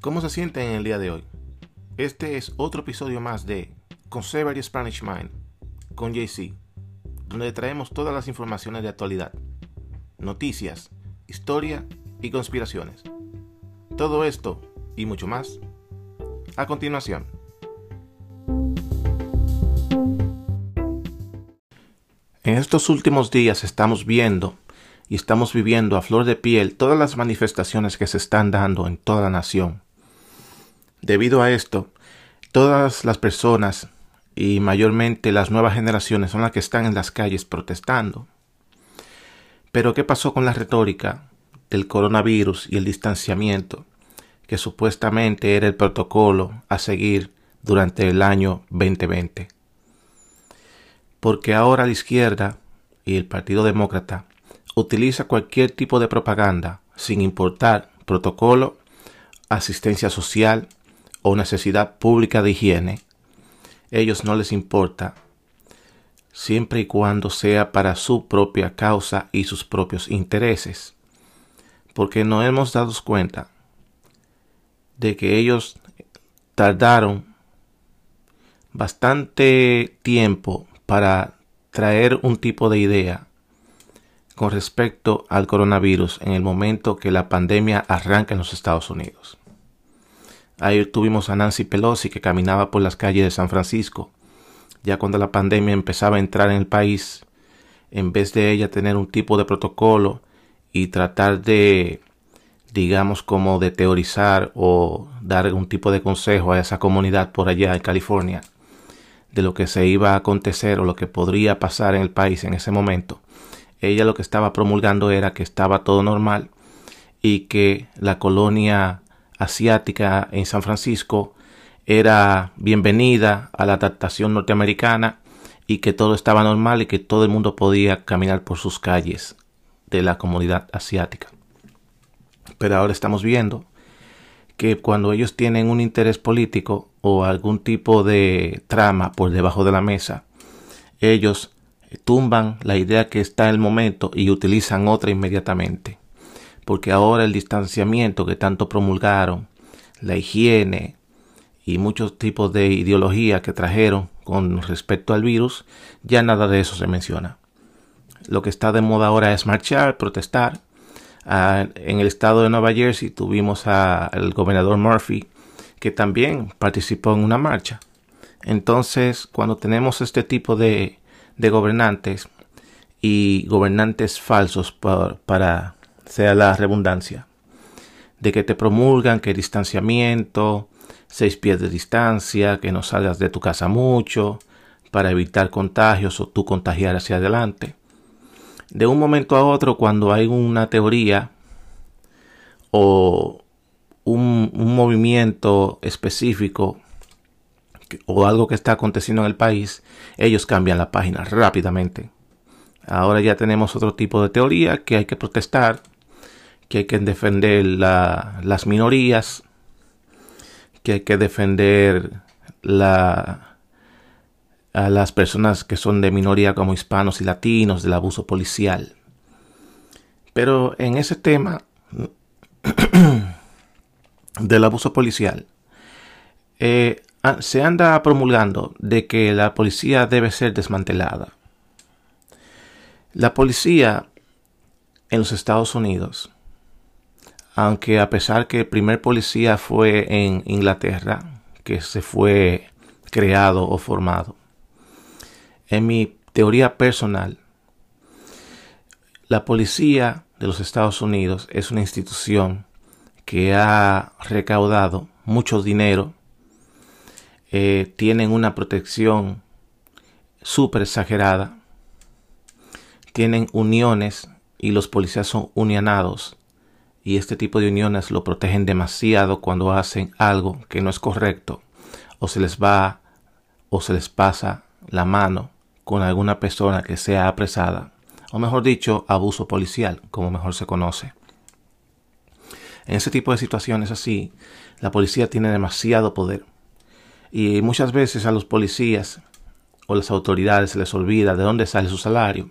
¿Cómo se sienten en el día de hoy? Este es otro episodio más de Conservative Spanish Mind con JC, donde traemos todas las informaciones de actualidad, noticias, historia y conspiraciones. Todo esto y mucho más a continuación. En estos últimos días estamos viendo y estamos viviendo a flor de piel todas las manifestaciones que se están dando en toda la nación. Debido a esto, todas las personas y mayormente las nuevas generaciones son las que están en las calles protestando. Pero ¿qué pasó con la retórica del coronavirus y el distanciamiento, que supuestamente era el protocolo a seguir durante el año 2020? Porque ahora la izquierda y el Partido Demócrata utiliza cualquier tipo de propaganda sin importar protocolo, asistencia social o necesidad pública de higiene. Ellos no les importa siempre y cuando sea para su propia causa y sus propios intereses. Porque no hemos dado cuenta de que ellos tardaron bastante tiempo para traer un tipo de idea con respecto al coronavirus en el momento que la pandemia arranca en los Estados Unidos. Ahí tuvimos a Nancy Pelosi que caminaba por las calles de San Francisco. Ya cuando la pandemia empezaba a entrar en el país, en vez de ella tener un tipo de protocolo y tratar de, digamos, como de teorizar o dar algún tipo de consejo a esa comunidad por allá en California de lo que se iba a acontecer o lo que podría pasar en el país en ese momento, ella lo que estaba promulgando era que estaba todo normal y que la colonia asiática en San Francisco era bienvenida a la adaptación norteamericana y que todo estaba normal y que todo el mundo podía caminar por sus calles de la comunidad asiática. Pero ahora estamos viendo que cuando ellos tienen un interés político o algún tipo de trama por debajo de la mesa, ellos tumban la idea que está en el momento y utilizan otra inmediatamente. Porque ahora el distanciamiento que tanto promulgaron, la higiene y muchos tipos de ideología que trajeron con respecto al virus, ya nada de eso se menciona. Lo que está de moda ahora es marchar, protestar. Ah, en el estado de Nueva Jersey tuvimos al gobernador Murphy que también participó en una marcha. Entonces, cuando tenemos este tipo de de gobernantes y gobernantes falsos para sea la redundancia de que te promulgan que distanciamiento, seis pies de distancia, que no salgas de tu casa mucho para evitar contagios o tú contagiar hacia adelante. De un momento a otro, cuando hay una teoría o un, un movimiento específico o algo que está aconteciendo en el país, ellos cambian la página rápidamente. Ahora ya tenemos otro tipo de teoría que hay que protestar, que hay que defender las minorías, que hay que defender a las personas que son de minoría como hispanos y latinos del abuso policial. Pero en ese tema del abuso policial, eh, Ah, se anda promulgando de que la policía debe ser desmantelada. La policía en los Estados Unidos, aunque a pesar que el primer policía fue en Inglaterra, que se fue creado o formado, en mi teoría personal, la policía de los Estados Unidos es una institución que ha recaudado mucho dinero eh, tienen una protección súper exagerada, tienen uniones y los policías son unionados y este tipo de uniones lo protegen demasiado cuando hacen algo que no es correcto o se les va o se les pasa la mano con alguna persona que sea apresada o mejor dicho abuso policial como mejor se conoce. En ese tipo de situaciones así, la policía tiene demasiado poder y muchas veces a los policías o las autoridades se les olvida de dónde sale su salario.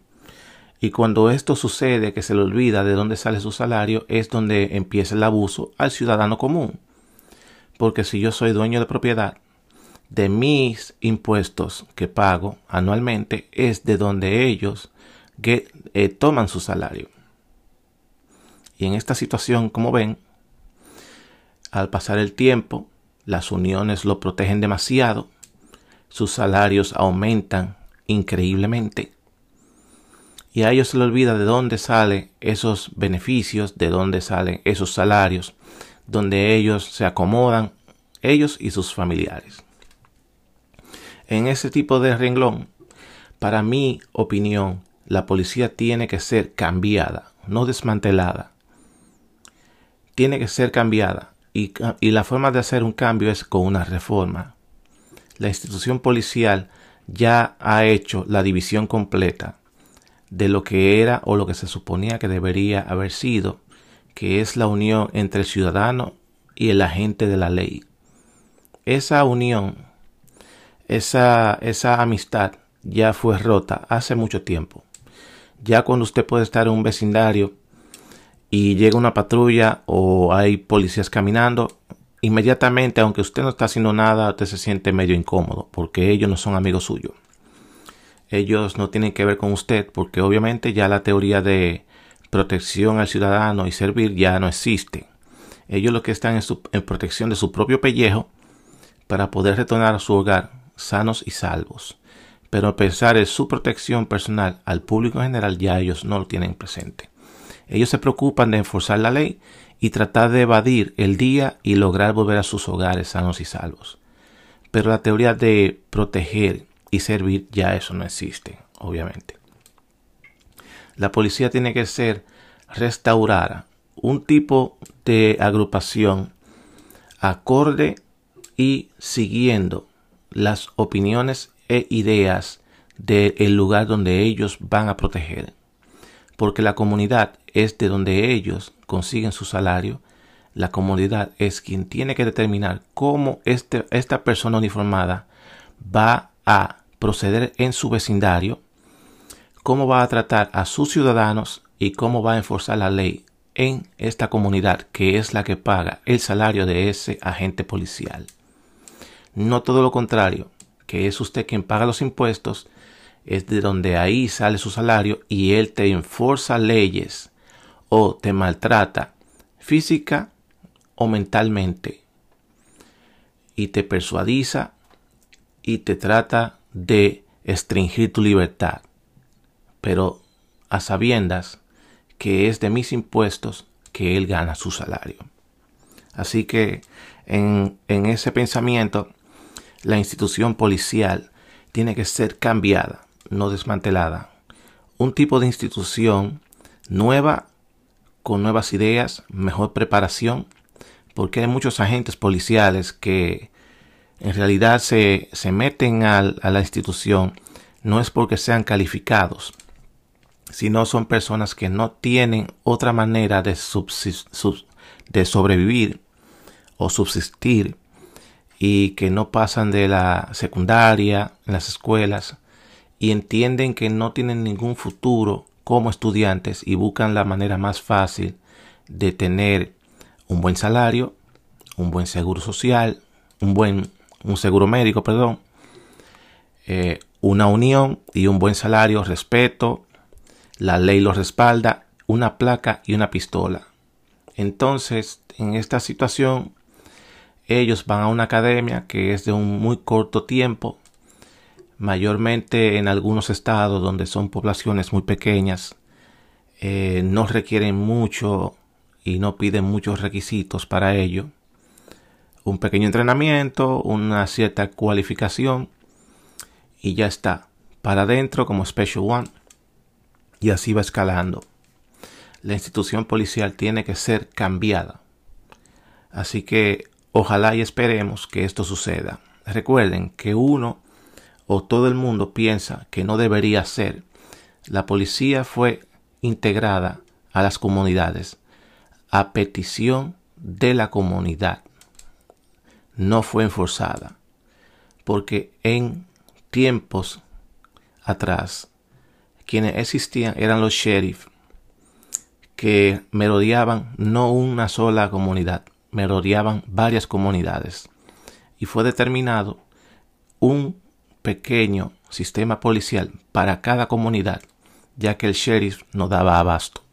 Y cuando esto sucede, que se le olvida de dónde sale su salario, es donde empieza el abuso al ciudadano común. porque si yo soy dueño de propiedad, de mis impuestos que pago anualmente es de donde ellos eh, toman su salario. Y en esta situación, como ven, al pasar el tiempo, las uniones lo protegen demasiado, sus salarios aumentan increíblemente y a ellos se les olvida de dónde salen esos beneficios, de dónde salen esos salarios, donde ellos se acomodan, ellos y sus familiares. En ese tipo de renglón, para mi opinión, la policía tiene que ser cambiada, no desmantelada. Tiene que ser cambiada y, y la forma de hacer un cambio es con una reforma. La institución policial ya ha hecho la división completa de lo que era o lo que se suponía que debería haber sido, que es la unión entre el ciudadano y el agente de la ley. Esa unión, esa, esa amistad ya fue rota hace mucho tiempo. Ya cuando usted puede estar en un vecindario y llega una patrulla o hay policías caminando, inmediatamente, aunque usted no está haciendo nada, usted se siente medio incómodo porque ellos no son amigos suyos ellos no tienen que ver con usted porque obviamente ya la teoría de protección al ciudadano y servir ya no existe. Ellos lo que están en, protección de su propio pellejo para poder retornar a su hogar sanos y salvos. Pero pensar en su protección personal al público en general ya ellos no lo tienen presente. Ellos se preocupan de enforzar la ley y tratar de evadir el día y lograr volver a sus hogares sanos y salvos. Pero la teoría de proteger y servir, ya eso no existe, obviamente. La policía tiene que ser restaurada, un tipo de agrupación acorde y siguiendo las opiniones e ideas del lugar donde ellos van a proteger. Porque la comunidad es de donde ellos consiguen su salario. La comunidad es quien tiene que determinar cómo este, esta persona uniformada va a proceder en su vecindario, cómo va a tratar a sus ciudadanos y cómo va a enforzar la ley en esta comunidad que es la que paga el salario de ese agente policial. No todo lo contrario, que es usted quien paga los impuestos, es de donde ahí sale su salario y él te enforza leyes o te maltrata física o mentalmente y te persuadiza y te trata de estringir tu libertad, pero a sabiendas que es de mis impuestos que él gana su salario. Así que en, en ese pensamiento, la institución policial tiene que ser cambiada, no desmantelada. Un tipo de institución nueva, con nuevas ideas, mejor preparación, porque hay muchos agentes policiales que en realidad se, meten a, la institución no es porque sean calificados, sino son personas que no tienen otra manera de, de sobrevivir o subsistir y que no pasan de la secundaria las escuelas y entienden que no tienen ningún futuro como estudiantes y buscan la manera más fácil de tener un buen salario, un buen seguro social, un buen un seguro médico, perdón, eh, una unión y un buen salario, respeto, la ley lo respalda, una placa y una pistola. Entonces, en esta situación, ellos van a una academia que es de un muy corto tiempo, mayormente en algunos estados donde son poblaciones muy pequeñas, eh, no requieren mucho y no piden muchos requisitos para ello un pequeño entrenamiento, una cierta cualificación y ya está. Para adentro como Special One y así va escalando. La institución policial tiene que ser cambiada. Así que ojalá y esperemos que esto suceda. Recuerden que uno o todo el mundo piensa que no debería ser. La policía fue integrada a las comunidades a petición de la comunidad no fue enforzada, porque en tiempos atrás quienes existían eran los sheriff que merodeaban no una sola comunidad, merodeaban varias comunidades y fue determinado un pequeño sistema policial para cada comunidad, ya que el sheriff no daba abasto.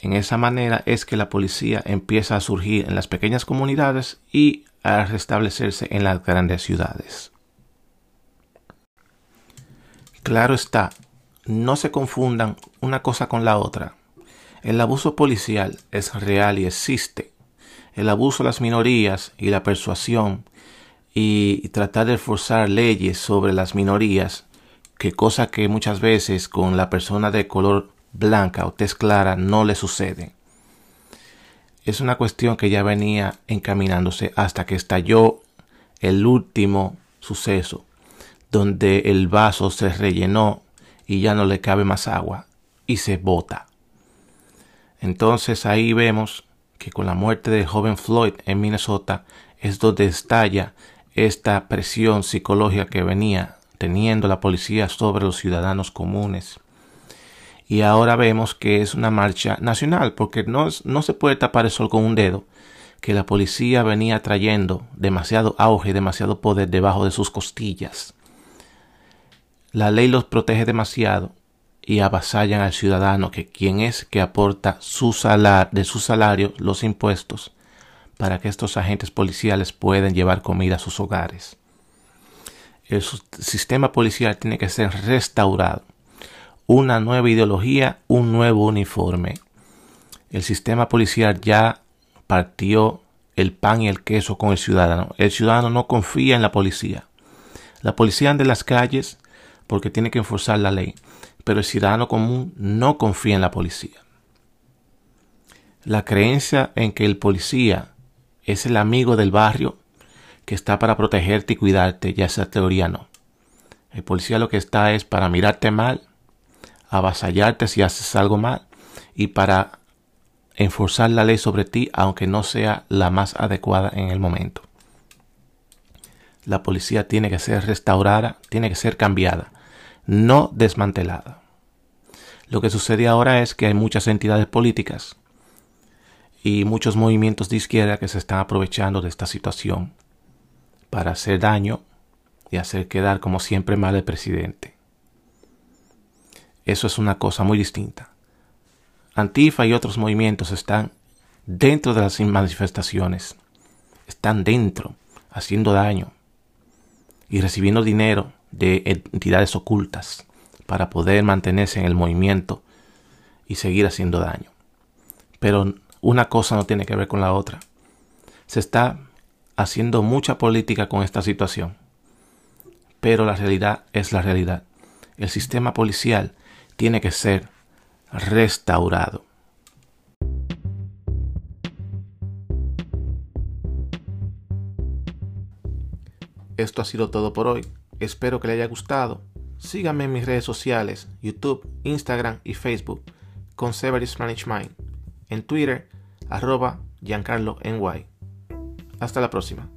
En esa manera es que la policía empieza a surgir en las pequeñas comunidades y a restablecerse en las grandes ciudades. Claro está, no se confundan una cosa con la otra. El abuso policial es real y existe. El abuso a las minorías y la persuasión y tratar de forzar leyes sobre las minorías, que cosa que muchas veces con la persona de color blanca o tez clara no le sucede. Es una cuestión que ya venía encaminándose hasta que estalló el último suceso, donde el vaso se rellenó y ya no le cabe más agua y se bota. Entonces ahí vemos que con la muerte del joven Floyd en Minnesota es donde estalla esta presión psicológica que venía teniendo la policía sobre los ciudadanos comunes. Y ahora vemos que es una marcha nacional, porque no, no se puede tapar el sol con un dedo, que la policía venía trayendo demasiado auge, demasiado poder debajo de sus costillas. La ley los protege demasiado y avasallan al ciudadano que quien es que aporta su salar, de su salario los impuestos para que estos agentes policiales puedan llevar comida a sus hogares. El sistema policial tiene que ser restaurado. Una nueva ideología, un nuevo uniforme. El sistema policial ya partió el pan y el queso con el ciudadano. El ciudadano no confía en la policía. La policía anda en las calles porque tiene que enforzar la ley, pero el ciudadano común no confía en la policía. La creencia en que el policía es el amigo del barrio que está para protegerte y cuidarte, ya esa teoría no. El policía lo que está es para mirarte mal, avasallarte si haces algo mal y para enforzar la ley sobre ti aunque no sea la más adecuada en el momento. La policía tiene que ser restaurada, tiene que ser cambiada, no desmantelada. Lo que sucede ahora es que hay muchas entidades políticas y muchos movimientos de izquierda que se están aprovechando de esta situación para hacer daño y hacer quedar como siempre mal el presidente. Eso es una cosa muy distinta. Antifa y otros movimientos están dentro de las manifestaciones, están dentro, haciendo daño y recibiendo dinero de entidades ocultas para poder mantenerse en el movimiento y seguir haciendo daño. Pero una cosa no tiene que ver con la otra. Se está haciendo mucha política con esta situación. Pero la realidad es la realidad. El sistema policial tiene que ser restaurado. Esto ha sido todo por hoy. Espero que le haya gustado. Síganme en mis redes sociales, YouTube, Instagram y Facebook, con Severus Mind en Twitter, arroba Giancarlo NY. Hasta la próxima.